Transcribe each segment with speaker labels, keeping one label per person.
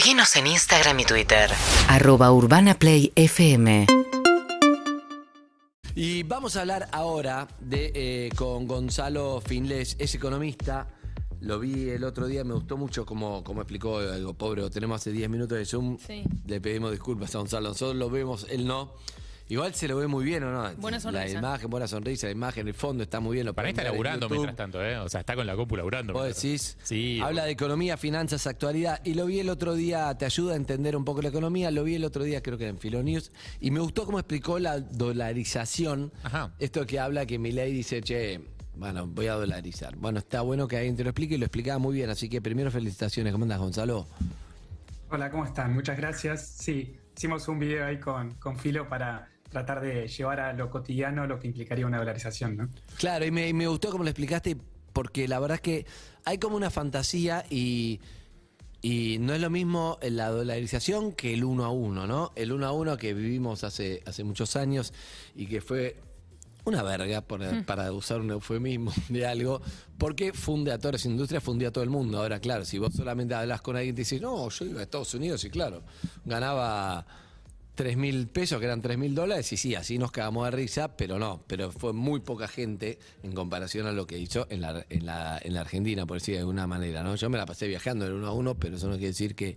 Speaker 1: Seguinos en Instagram y Twitter.
Speaker 2: Arroba Urbana Play FM.
Speaker 3: Y vamos a hablar ahora de, eh, con Gonzalo Finles, es economista. Lo vi el otro día, me gustó mucho como, como explicó algo pobre. Lo tenemos hace 10 minutos de Zoom.
Speaker 4: Sí.
Speaker 3: Le pedimos disculpas a Gonzalo. Nosotros lo vemos, él no. Igual se lo ve muy bien, ¿o no?
Speaker 4: Buena
Speaker 3: La
Speaker 4: sonrisa.
Speaker 3: imagen, buena sonrisa, la imagen, el fondo está muy bien. Lo
Speaker 5: Para mí está laburando mientras tanto, ¿eh? O sea, está con la cópula laburando.
Speaker 3: Vos decís.
Speaker 5: Sí.
Speaker 3: habla de economía, finanzas, actualidad. Y lo vi el otro día, te ayuda a entender un poco la economía. Lo vi el otro día, creo que en Filonews. Y me gustó cómo explicó la dolarización.
Speaker 5: Ajá.
Speaker 3: Esto que habla que Milei dice, che, bueno, voy a dolarizar. Bueno, está bueno que alguien te lo explique y lo explicaba muy bien. Así que primero felicitaciones. ¿Cómo andas, Gonzalo?
Speaker 6: Hola, ¿cómo están? Muchas gracias. Sí, hicimos un video ahí con, con Filo para tratar de llevar a lo cotidiano lo que implicaría una dolarización, ¿no?
Speaker 3: Claro, y me, y me gustó como lo explicaste, porque la verdad es que hay como una fantasía y, y no es lo mismo la dolarización que el uno a uno, ¿no? El uno a uno que vivimos hace, hace muchos años y que fue una verga, por- para usar un eufemismo de algo, porque funde a todas las industrias, fundió a todo el mundo. Ahora, claro, si vos solamente hablas con alguien y te dices, no, yo iba a Estados Unidos y claro, ganaba 3 mil pesos, que eran 3 mil dólares, y sí, así nos cagamos de risa, pero no, pero fue muy poca gente en comparación a lo que hizo en la, en la, en la Argentina, por decir de alguna manera, ¿no? Yo me la pasé viajando de uno a uno, pero eso no quiere decir que,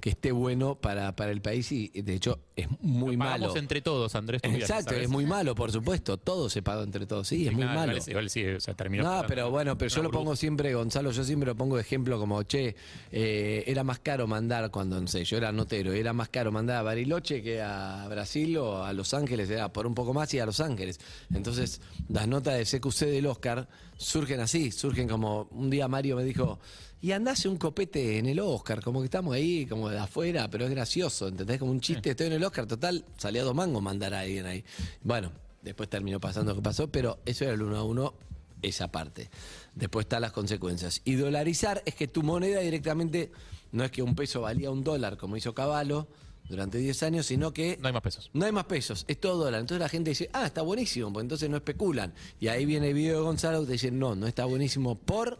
Speaker 3: que esté bueno para, para el país y de hecho es muy
Speaker 5: Lo pagamos
Speaker 3: malo.
Speaker 5: entre todos, Andrés. tú
Speaker 3: Exacto,
Speaker 5: ¿sabes?
Speaker 3: es muy malo, por supuesto, todo se pagó entre todos, sí, es muy malo.
Speaker 5: Igual, igual sí, o sea, terminó.
Speaker 3: No, pero bueno, pero yo
Speaker 5: una
Speaker 3: lo pongo siempre, Gonzalo, yo siempre lo pongo de ejemplo como, che, eh, era más caro mandar cuando, no sé, yo era notero, era más caro mandar a Bariloche que a Brasil o a Los Ángeles, era por un poco más y a Los Ángeles. Entonces, las notas de CQC del Oscar surgen así, surgen como, un día Mario me dijo, y andase un copete en el Oscar, como que estamos ahí, como de afuera, pero es gracioso, ¿entendés? Como un chiste, estoy en el Oscar, total, salía dos mangos mandar a alguien ahí. Bueno, después terminó pasando lo que pasó, pero eso era el uno a uno esa parte. Después están las consecuencias. Y dolarizar es que tu moneda directamente no es que un peso valía un dólar, como hizo Caballo durante 10 años, sino que
Speaker 5: No hay más pesos.
Speaker 3: no hay más pesos, es todo dólar. Entonces la gente dice, ah, está buenísimo, pues entonces no especulan. Y ahí viene el video de Gonzalo que te dice, no, no está buenísimo por...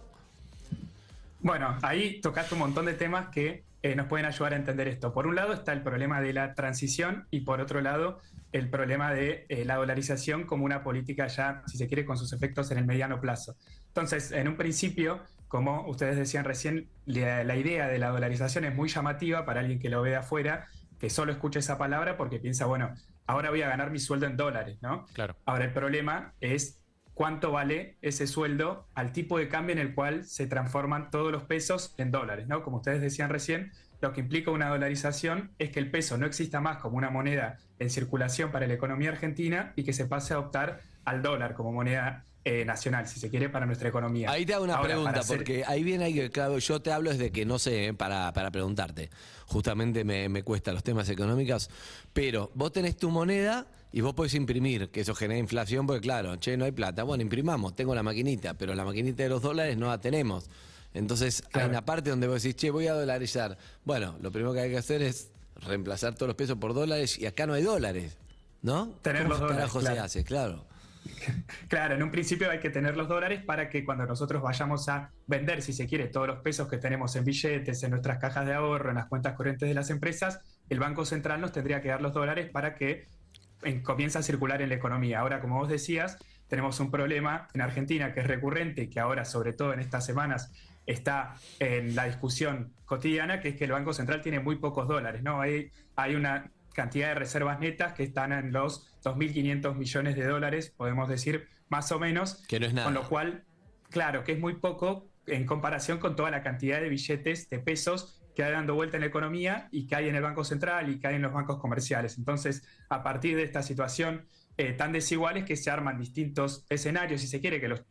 Speaker 6: Bueno, ahí tocaste un montón de temas que eh, nos pueden ayudar a entender esto. Por un lado está el problema de la transición y por otro lado el problema de eh, la dolarización como una política ya, si se quiere, con sus efectos en el mediano plazo. Entonces, en un principio, como ustedes decían recién, la, la idea de la dolarización es muy llamativa para alguien que lo ve de afuera, que solo escucha esa palabra porque piensa, bueno, ahora voy a ganar mi sueldo en dólares, ¿no?
Speaker 5: Claro.
Speaker 6: Ahora, el problema es cuánto vale ese sueldo al tipo de cambio en el cual se transforman todos los pesos en dólares, ¿no? Como ustedes decían recién, lo que implica una dolarización es que el peso no exista más como una moneda en circulación para la economía argentina y que se pase a adoptar al dólar como moneda eh, nacional, si se quiere, para nuestra economía.
Speaker 3: Ahí te hago una
Speaker 6: Ahora,
Speaker 3: pregunta,
Speaker 6: hacer-
Speaker 3: porque ahí viene ahí claro, yo te hablo desde que no sé, eh, para, para preguntarte. Justamente me, me cuesta los temas económicos, pero vos tenés tu moneda y vos podés imprimir, que eso genera inflación, porque claro, che, no hay plata. Bueno, imprimamos, tengo la maquinita, pero la maquinita de los dólares no la tenemos. Entonces hay
Speaker 6: Claro.
Speaker 3: una parte donde vos decís, che, voy a dolarizar. Bueno, lo primero que hay que hacer es reemplazar todos los pesos por dólares y acá no hay dólares, ¿no?
Speaker 6: Tener
Speaker 3: ¿Cómo
Speaker 6: los dólares,
Speaker 3: se hace? Claro.
Speaker 6: Claro, en un principio hay que tener los dólares para que cuando nosotros vayamos a vender, si se quiere, todos los pesos que tenemos en billetes, en nuestras cajas de ahorro, en las cuentas corrientes de las empresas, el Banco Central nos tendría que dar los dólares para que en- comience a circular en la economía. Ahora, como vos decías, tenemos un problema en Argentina que es recurrente y que ahora, sobre todo en estas semanas, está en la discusión cotidiana, que es que el Banco Central tiene muy pocos dólares, ¿no? Hay, hay una cantidad de reservas netas que están en los 2.500 millones de dólares, podemos decir, más o menos.
Speaker 3: Que no es nada.
Speaker 6: Con lo cual, claro, que es muy poco en comparación con toda la cantidad de billetes de pesos que hay dando vuelta en la economía y que hay en el Banco Central y que hay en los bancos comerciales. Entonces, a partir de esta situación eh, tan desigual es que se arman distintos escenarios, si se quiere, que los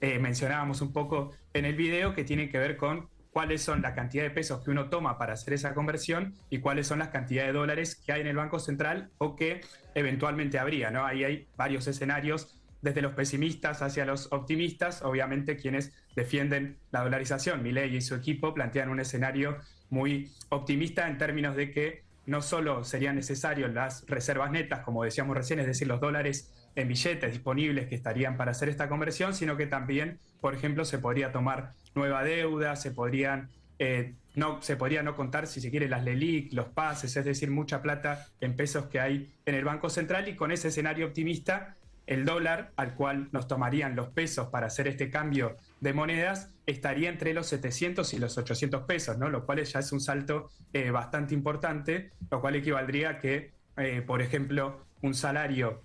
Speaker 6: eh, mencionábamos un poco en el video, que tienen que ver con cuáles son la cantidad de pesos que uno toma para hacer esa conversión y cuáles son las cantidades de dólares que hay en el Banco Central o que eventualmente habría, ¿no? Ahí hay varios escenarios, desde los pesimistas hacia los optimistas, obviamente quienes defienden la dolarización. Milei y su equipo plantean un escenario muy optimista en términos de que no solo serían necesarias las reservas netas, como decíamos recién, es decir, los dólares en billetes disponibles que estarían para hacer esta conversión, sino que también, por ejemplo, se podría tomar nueva deuda, se podrían eh, no se podría no contar, si se quiere, las LELIC, los pases, es decir, mucha plata en pesos que hay en el Banco Central y con ese escenario optimista, el dólar al cual nos tomarían los pesos para hacer este cambio de monedas estaría entre los 700 y los 800 pesos, ¿no? lo cual ya es un salto eh, bastante importante, lo cual equivaldría a que, eh, por ejemplo, un salario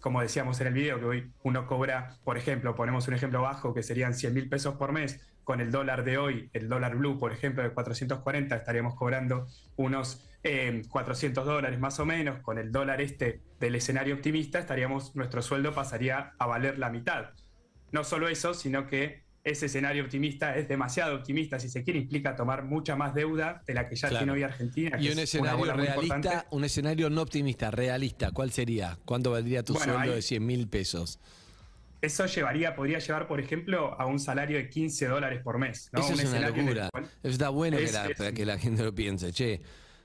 Speaker 6: como decíamos en el video, que hoy uno cobra, por ejemplo, ponemos un ejemplo bajo, que serían 100 mil pesos por mes, con el dólar de hoy, el dólar blue, por ejemplo, de 440, estaríamos cobrando unos 400 eh, dólares más o menos. Con el dólar este del escenario optimista, estaríamos, nuestro sueldo pasaría a valer la mitad. No solo eso, sino que ese escenario optimista es demasiado optimista, si se quiere, implica tomar mucha más deuda de la que ya tiene hoy Argentina.
Speaker 3: Y un escenario realista, un escenario no optimista, realista, ¿cuál sería? ¿Cuánto valdría tu sueldo de 100 mil pesos?
Speaker 6: Eso llevaría, podría llevar, por ejemplo, a un salario de 15 dólares por mes.
Speaker 3: Eso es una locura. Eso está bueno que, la, que, la, gente lo piense. Che,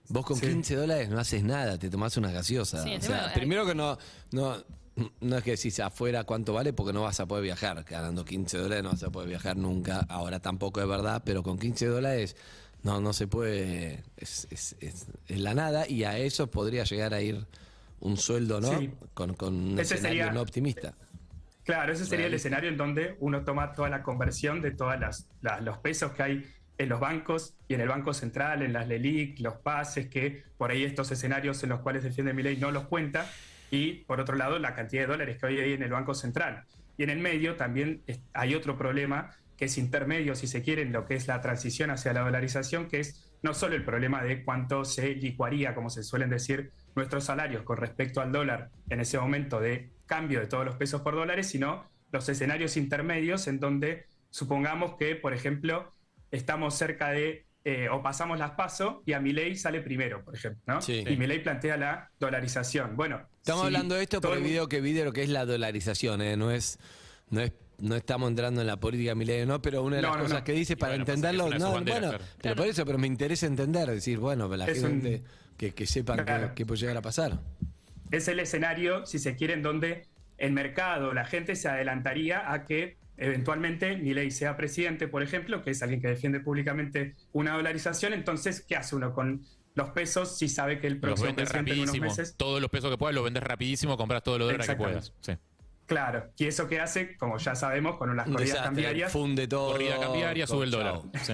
Speaker 3: vos con 15 dólares no haces nada, te tomás una gaseosa. o sea, primero que no, no, no es que decís afuera cuánto vale porque no vas a poder viajar. Ganando 15 dólares no vas a poder viajar nunca. Ahora tampoco es verdad, pero con 15 dólares no, no se puede. Es, es, es, la nada y a eso podría llegar a ir un sueldo, ¿no? Con, con un escenario no optimista.
Speaker 6: Claro, ese sería el escenario en donde uno toma toda la conversión de todos los pesos que hay en los bancos y en el Banco Central, en las LELIC, los pases, que por ahí estos escenarios en los cuales defiende mi ley no los cuenta, y por otro lado la cantidad de dólares que hoy hay en el Banco Central. Y en el medio también hay otro problema que es intermedio, si se quiere, en lo que es la transición hacia la dolarización, que es no solo el problema de cuánto se licuaría, como se suelen decir, nuestros salarios con respecto al dólar en ese momento de cambio de todos los pesos por dólares, sino los escenarios intermedios en donde supongamos que, por ejemplo, estamos cerca de eh, o pasamos las pasos y a mi ley sale primero, por ejemplo, ¿no? Y mi ley plantea la dolarización. Bueno,
Speaker 3: estamos hablando de esto por el video que vi de lo que es la dolarización, ¿eh? no es no es no estamos entrando en la política milenio, no, pero una de las cosas que dice para entenderlo, no, bueno, pero por eso, pero me interesa entender, decir, bueno, la gente que, que sepan qué puede llegar a pasar
Speaker 6: es el escenario, si se quiere, en donde el mercado, la gente se adelantaría a que eventualmente ley sea presidente, por ejemplo, que es alguien que defiende públicamente una dolarización, entonces, ¿qué hace uno con los pesos si sabe que el próximo presidente en unos meses...
Speaker 5: Todos los pesos que puedas los vendes rapidísimo, compras todos los dólares que puedas.
Speaker 6: Claro, y eso que hace, como ya sabemos, con las corridas cambiarias...
Speaker 3: Funde todo.
Speaker 5: Corrida cambiaria, sube el dólar. Sí.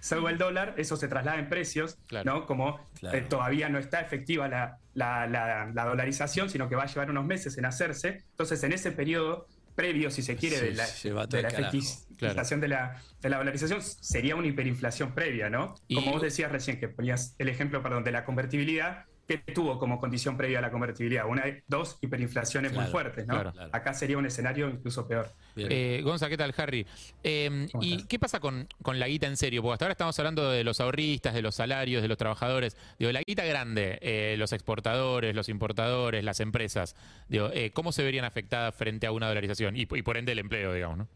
Speaker 6: Sube el dólar, eso se traslada en precios, ¿no? Como eh, todavía no está efectiva la, la, dolarización, sino que va a llevar unos meses en hacerse. Entonces, en ese periodo previo, si se quiere, de la, de la efectivización de, la, de la dolarización, sería una hiperinflación previa, ¿no? Como vos decías recién, que ponías el ejemplo, perdón, de la convertibilidad, que tuvo como condición previa a la convertibilidad? Una, dos hiperinflaciones muy fuertes, ¿no? Acá sería un escenario incluso peor.
Speaker 5: Eh, Gonza, ¿qué tal, Harry? Em, ¿Y qué pasa con, con, la guita en serio? Porque hasta ahora estamos hablando de los ahorristas, de los salarios, de los trabajadores. Digo, la guita grande, eh, los exportadores, los importadores, las empresas, digo, eh, ¿cómo se verían afectadas frente a una dolarización? Y, y por ende el empleo, digamos, ¿no?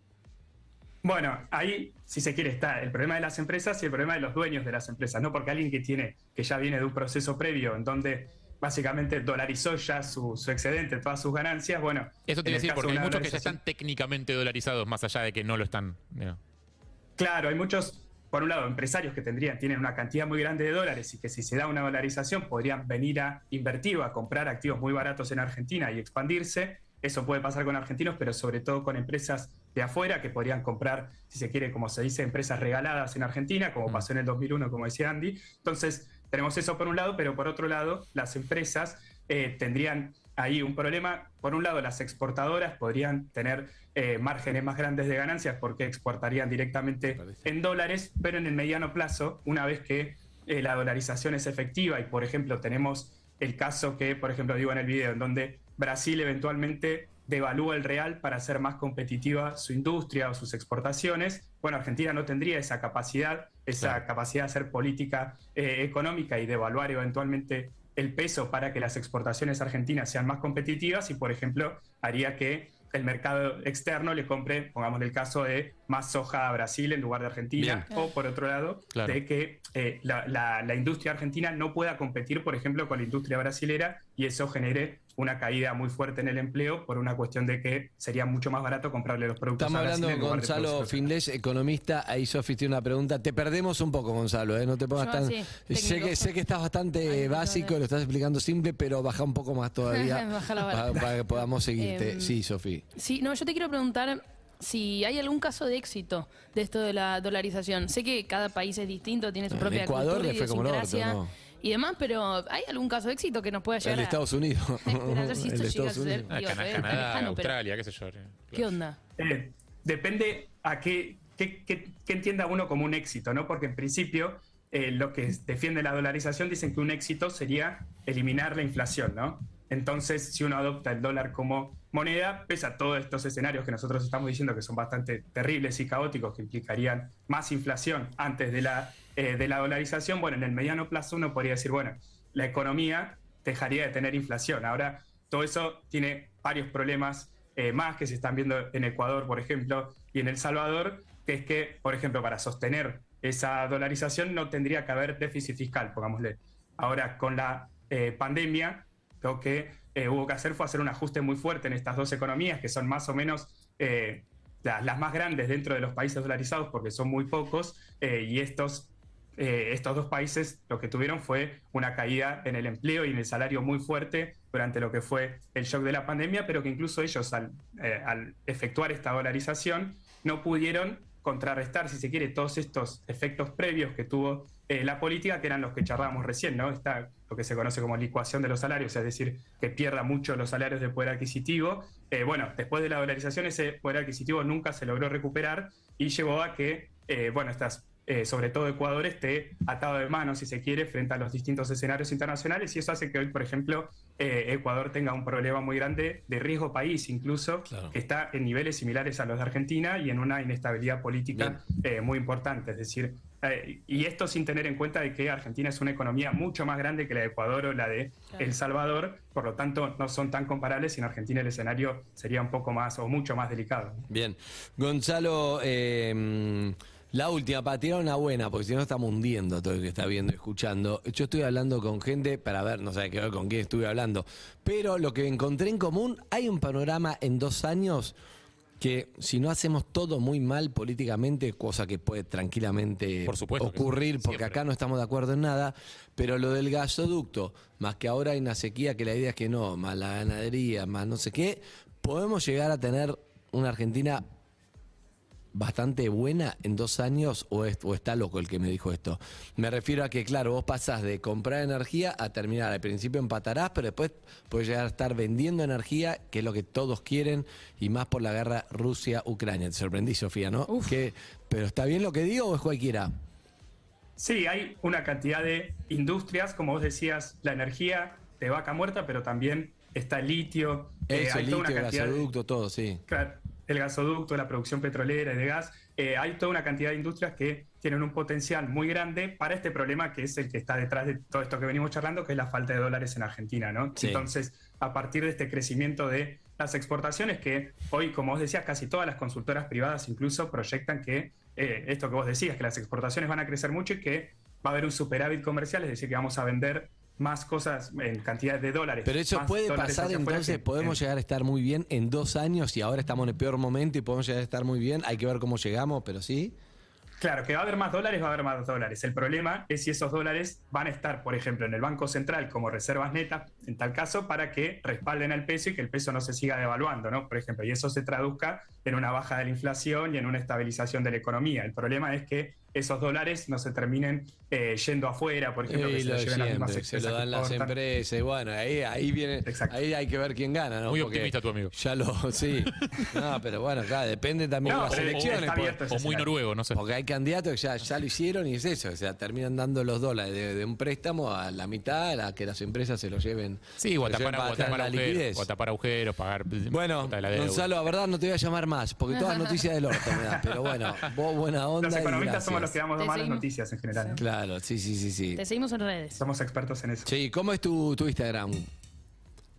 Speaker 6: Bueno, ahí, si se quiere, está el problema de las empresas y el problema de los dueños de las empresas, ¿no? Porque alguien que tiene, que ya viene de un proceso previo en donde básicamente dolarizó ya su, excedente, todas sus ganancias, bueno.
Speaker 5: Eso tiene que decir, porque hay muchos que ya están técnicamente dolarizados, más allá de que no lo están.
Speaker 6: Claro, hay muchos, por un lado, empresarios que tendrían, tienen una cantidad muy grande de dólares y que si se da una dolarización podrían venir a invertir o a comprar activos muy baratos en Argentina y expandirse. Eso puede pasar con argentinos, pero sobre todo con empresas de afuera que podrían comprar, si se quiere, como se dice, empresas regaladas en Argentina, como mm. pasó en el 2001, como decía Andy. Entonces, tenemos eso por un lado, pero por otro lado, las empresas eh, tendrían ahí un problema. Por un lado, las exportadoras podrían tener eh, márgenes más grandes de ganancias porque exportarían directamente en dólares, pero en el mediano plazo, una vez que eh, la dolarización es efectiva y, por ejemplo, tenemos el caso que, por ejemplo, digo en el video, en donde Brasil eventualmente devalúa el real para hacer más competitiva su industria o sus exportaciones. Bueno, Argentina no tendría esa capacidad, esa capacidad de hacer política eh, económica y devaluar eventualmente el peso para que las exportaciones argentinas sean más competitivas y, por ejemplo, haría que el mercado externo le compre, pongamos el caso de más soja a Brasil en lugar de Argentina, o por otro lado,
Speaker 5: Claro.
Speaker 6: de que eh, la, la- la industria argentina no pueda competir, por ejemplo, con la industria brasilera y eso genere una caída muy fuerte en el empleo por una cuestión de que sería mucho más barato comprarle los productos
Speaker 3: Estamos
Speaker 6: a
Speaker 3: hablando con Gonzalo. Finlés, economista. Ahí Sofi tiene una pregunta. Te perdemos un poco, Gonzalo, ¿eh? No te pongas
Speaker 4: Yo
Speaker 3: tan. sé, que, sé que estás bastante
Speaker 4: Ay,
Speaker 3: básico,
Speaker 4: no, no.
Speaker 3: lo estás explicando simple, pero baja un poco más todavía para, para que podamos seguirte.
Speaker 4: Em,
Speaker 3: sí, Sofi.
Speaker 4: Sí, no, yo te quiero preguntar si hay algún caso de éxito de esto de la dolarización. Sé que cada país es distinto, tiene su
Speaker 3: En
Speaker 4: propia
Speaker 3: Ecuador
Speaker 4: cultura
Speaker 3: le fue como el orto, ¿no?
Speaker 4: Y demás, pero ¿hay algún caso de éxito que nos pueda llegar
Speaker 3: El de
Speaker 4: a-
Speaker 3: Estados Unidos.
Speaker 4: Esperar si esto
Speaker 3: El de
Speaker 4: llega a
Speaker 3: Estados
Speaker 4: suceder.
Speaker 3: Unidos.
Speaker 4: Digo,
Speaker 5: Cana-
Speaker 4: se ve tan
Speaker 5: Canadá,
Speaker 4: lejano, pero
Speaker 5: Australia, qué sé yo.
Speaker 4: ¿Qué onda?
Speaker 6: Eh, depende a qué, qué- qué- qué entienda uno como un éxito, ¿no? Porque en principio eh, lo que defiende la dolarización dicen que un éxito sería eliminar la inflación, ¿no? Entonces, si uno adopta el dólar como moneda, pese a todos estos escenarios que nosotros estamos diciendo que son bastante terribles y caóticos, que implicarían más inflación antes de la, eh, de la dolarización, bueno, en el mediano plazo uno podría decir, bueno, la economía dejaría de tener inflación. Ahora, todo eso tiene varios problemas eh, más que se están viendo en Ecuador, por ejemplo, y en El Salvador, que es que, por ejemplo, para sostener esa dolarización no tendría que haber déficit fiscal, pongámosle. Ahora, con la eh, pandemia, lo que hubo que hacer fue hacer un ajuste muy fuerte en estas dos economías, que son más o menos eh, la- las más grandes dentro de los países dolarizados, porque son muy pocos, y estos eh, estos dos países lo que tuvieron fue una caída en el empleo y en el salario muy fuerte durante lo que fue el shock de la pandemia, pero que incluso ellos al, eh, efectuar esta dolarización no pudieron contrarrestar, si se quiere, todos estos efectos previos que tuvo eh, la política, que eran los que charlábamos recién, ¿no? Está lo que se conoce como licuación de los salarios, es decir, que pierda mucho los salarios de poder adquisitivo. Bueno, después de la dolarización ese poder adquisitivo nunca se logró recuperar y llevó a que, bueno, estas eh, sobre todo Ecuador, esté atado de manos, si se quiere, frente a los distintos escenarios internacionales. Y eso hace que hoy, por ejemplo, eh, Ecuador tenga un problema muy grande de riesgo país, incluso,
Speaker 3: Claro.
Speaker 6: que está en niveles similares a los de Argentina y en una inestabilidad política eh, muy importante. Es decir, eh, y esto sin tener en cuenta de que Argentina es una economía mucho más grande que la de Ecuador o la de
Speaker 4: Claro.
Speaker 6: El Salvador, por lo tanto no son tan comparables y en Argentina el escenario sería un poco más o mucho más delicado.
Speaker 3: Bien. Gonzalo, eh, la última, para tirar una buena, porque si no estamos hundiendo todo el que está viendo y escuchando. Yo estoy hablando con gente para ver, no sé qué ver con quién estuve hablando, pero lo que encontré en común, hay un panorama en dos años que si no hacemos todo muy mal políticamente, cosa que puede tranquilamente
Speaker 5: Por supuesto que
Speaker 3: ocurrir,
Speaker 5: sí,
Speaker 3: porque
Speaker 5: siempre.
Speaker 3: acá no estamos de acuerdo en nada, pero lo del gasoducto, más que ahora hay una sequía que la idea es que no, más la ganadería, más no sé qué, podemos llegar a tener una Argentina bastante buena en dos años o, es- o está loco el que me dijo esto. Me refiero a que, claro, vos pasás de comprar energía a terminar. Al principio empatarás, pero después puedes llegar a estar vendiendo energía, que es lo que todos quieren, y más por la guerra Rusia-Ucrania. Te sorprendí, Sofía, ¿no?
Speaker 4: Uf.
Speaker 3: Que, ¿Pero está bien lo que digo o es cualquiera?
Speaker 6: Sí, hay una cantidad de industrias, como vos decías, la energía de vaca muerta, pero también está el litio. eh,
Speaker 3: Eso,
Speaker 6: hay
Speaker 3: el
Speaker 6: toda una
Speaker 3: litio, el
Speaker 6: de-
Speaker 3: gasoducto, todo, sí.
Speaker 6: Claro, el gasoducto, la producción petrolera y de gas. eh, hay toda una cantidad de industrias que tienen un potencial muy grande para este problema que es el que está detrás de todo esto que venimos charlando, que es la falta de dólares en Argentina, ¿no?
Speaker 3: Sí.
Speaker 6: Entonces, a partir de este crecimiento de las exportaciones, que hoy, como vos decías, casi todas las consultoras privadas incluso proyectan que eh, esto que vos decías, que las exportaciones van a crecer mucho y que va a haber un superávit comercial, es decir, que vamos a vender más cosas en cantidad de dólares.
Speaker 3: Pero eso puede pasar entonces,
Speaker 6: que
Speaker 3: podemos llegar a estar muy bien en dos años y ahora estamos en el peor momento y podemos llegar a estar muy bien. Hay que ver cómo llegamos, pero sí.
Speaker 6: Claro, que va a haber más dólares, va a haber más dólares. El problema es si esos dólares van a estar, por ejemplo, en el Banco Central como reservas netas, en tal caso, para que respalden al peso y que el peso no se siga devaluando, ¿no? Por ejemplo, y eso se traduzca en una baja de la inflación y en una estabilización de la economía. El problema es que esos dólares no se terminen eh, yendo afuera, por ejemplo, que
Speaker 3: Y
Speaker 6: se
Speaker 3: lo
Speaker 6: lleven las mismas
Speaker 3: siempre, se
Speaker 6: empresas
Speaker 3: lo
Speaker 6: que
Speaker 3: dan las empresas. y Bueno, ahí, ahí viene,
Speaker 6: Exacto.
Speaker 3: ahí hay que ver quién gana, ¿no?
Speaker 5: Muy
Speaker 3: Porque
Speaker 5: optimista tu amigo.
Speaker 3: Ya lo, sí. No, pero bueno, claro, depende también
Speaker 6: No,
Speaker 3: de las elecciones.
Speaker 6: ese
Speaker 5: O muy noruego, no sé.
Speaker 3: Porque hay candidatos que ya, ya lo hicieron y es eso, o sea, terminan dando los dólares de, de un préstamo a la mitad, a que las empresas se lo lleven.
Speaker 5: Sí, o a tapar, o tapar
Speaker 3: la
Speaker 5: agujeros, o a tapar agujeros, pagar
Speaker 3: Bueno,
Speaker 5: la.
Speaker 3: Gonzalo, la verdad no te voy a llamar más, porque todas noticias del orto me das, pero bueno, vos buena onda.
Speaker 6: Los
Speaker 3: y
Speaker 6: economistas somos los
Speaker 3: gracias.
Speaker 6: que damos
Speaker 4: Te
Speaker 6: malas noticias en general. ¿no?
Speaker 3: Claro, sí, sí, sí, sí.
Speaker 4: Te seguimos en redes.
Speaker 6: Somos expertos en eso.
Speaker 3: Sí, ¿cómo es tu, tu Instagram?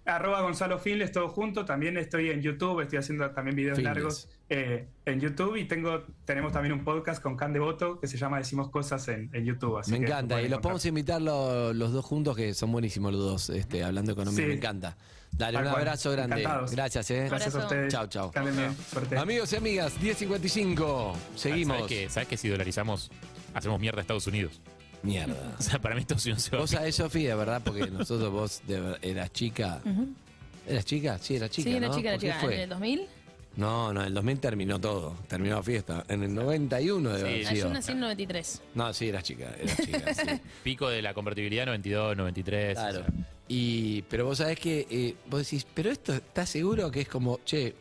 Speaker 6: Arroba Gonzalo Finles, todo junto. También estoy en YouTube, estoy haciendo también videos
Speaker 3: Finles.
Speaker 6: largos eh, en YouTube y tengo, tenemos también un podcast con Can Devoto que se llama Decimos Cosas en, en YouTube. así
Speaker 3: Me
Speaker 6: que
Speaker 3: encanta. Y los podemos invitar lo- los dos juntos, que son buenísimos los dos, este, hablando de economía.
Speaker 6: Sí.
Speaker 3: Me encanta. Dale, un
Speaker 6: cual.
Speaker 3: abrazo grande.
Speaker 6: Encantados.
Speaker 3: Gracias, eh.
Speaker 6: Gracias a ustedes.
Speaker 3: Chao, chao. Amigos y amigas, 10.55. Seguimos.
Speaker 5: ¿Sabes que, ¿Sabes que si dolarizamos, hacemos mierda a Estados Unidos?
Speaker 3: Mierda.
Speaker 5: O sea, para mí se va a
Speaker 3: Vos sabés, Sofía, verdad, porque nosotros vos de ver- eras chica. ¿Eras chica? Sí, era chica.
Speaker 4: sí, era
Speaker 3: ¿no?
Speaker 4: chica, era
Speaker 3: ¿Por qué
Speaker 4: chica.
Speaker 3: fue?
Speaker 4: ¿En el 2000?
Speaker 3: No, no, en el 2000 terminó todo. Terminó la fiesta. En el 91 debe
Speaker 5: Sí.
Speaker 3: haber
Speaker 4: Ah,
Speaker 3: sido.
Speaker 4: yo nací en 93.
Speaker 3: No, sí, eras chica. Eras chica, sí.
Speaker 5: Pico de la convertibilidad 92, 93.
Speaker 3: Claro.
Speaker 5: o sea.
Speaker 3: Y, pero vos sabés que eh, vos decís, pero esto está seguro que es como, che,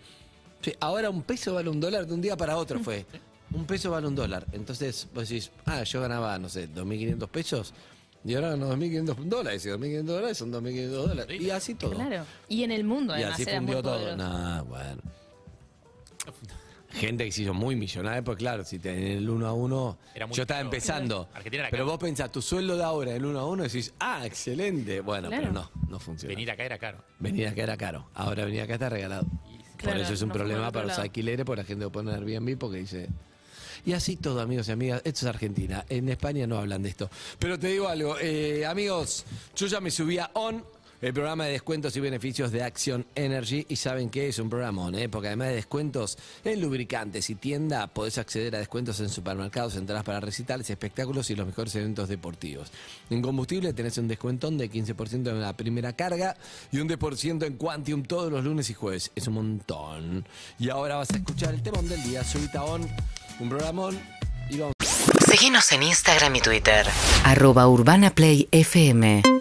Speaker 3: che, ahora un peso vale un dólar de un día para otro fue. Un peso vale un dólar. Entonces vos decís, ah, yo ganaba, no sé, 2.500 pesos y ahora gano 2.500 dólares. Y 2.500 dólares son 2.500 dólares. Y así todo.
Speaker 4: Claro. Y en el mundo,
Speaker 3: Y
Speaker 4: además,
Speaker 3: así
Speaker 4: era muy
Speaker 3: fundió todo. Nah, bueno. Gente que se hizo muy millonaria, pues claro, si tenés el 1 a 1,
Speaker 5: Era muy
Speaker 3: yo estaba
Speaker 5: caro.
Speaker 3: empezando. Pero vos pensás, tu sueldo de ahora, el 1 a 1, decís, ah, excelente. Bueno,
Speaker 4: Claro.
Speaker 3: pero no, no funciona.
Speaker 5: Venir acá era caro.
Speaker 3: Venir acá era caro. Ahora venir acá está regalado. Por
Speaker 4: Claro,
Speaker 3: eso es un
Speaker 4: no
Speaker 3: problema para los alquileres, por la gente que pone Airbnb, porque dice. Y así todo, amigos y amigas. Esto es Argentina. En España no hablan de esto. Pero te digo algo, eh, amigos, yo ya me subí a On. El programa de descuentos y beneficios de Action Energy. Y saben que es un programón, ¿eh? porque además de descuentos en lubricantes y tienda, podés acceder a descuentos en supermercados, entradas para recitales, espectáculos y los mejores eventos deportivos. En combustible tenés un descuentón de 15% en la primera carga y un 10% en Quantium todos los lunes y jueves. Es un montón. Y ahora vas a escuchar el temón del día. Subita On, un programón. Y vamos.
Speaker 1: Seguinos en Instagram y Twitter.
Speaker 2: Arroba Urbana Play FM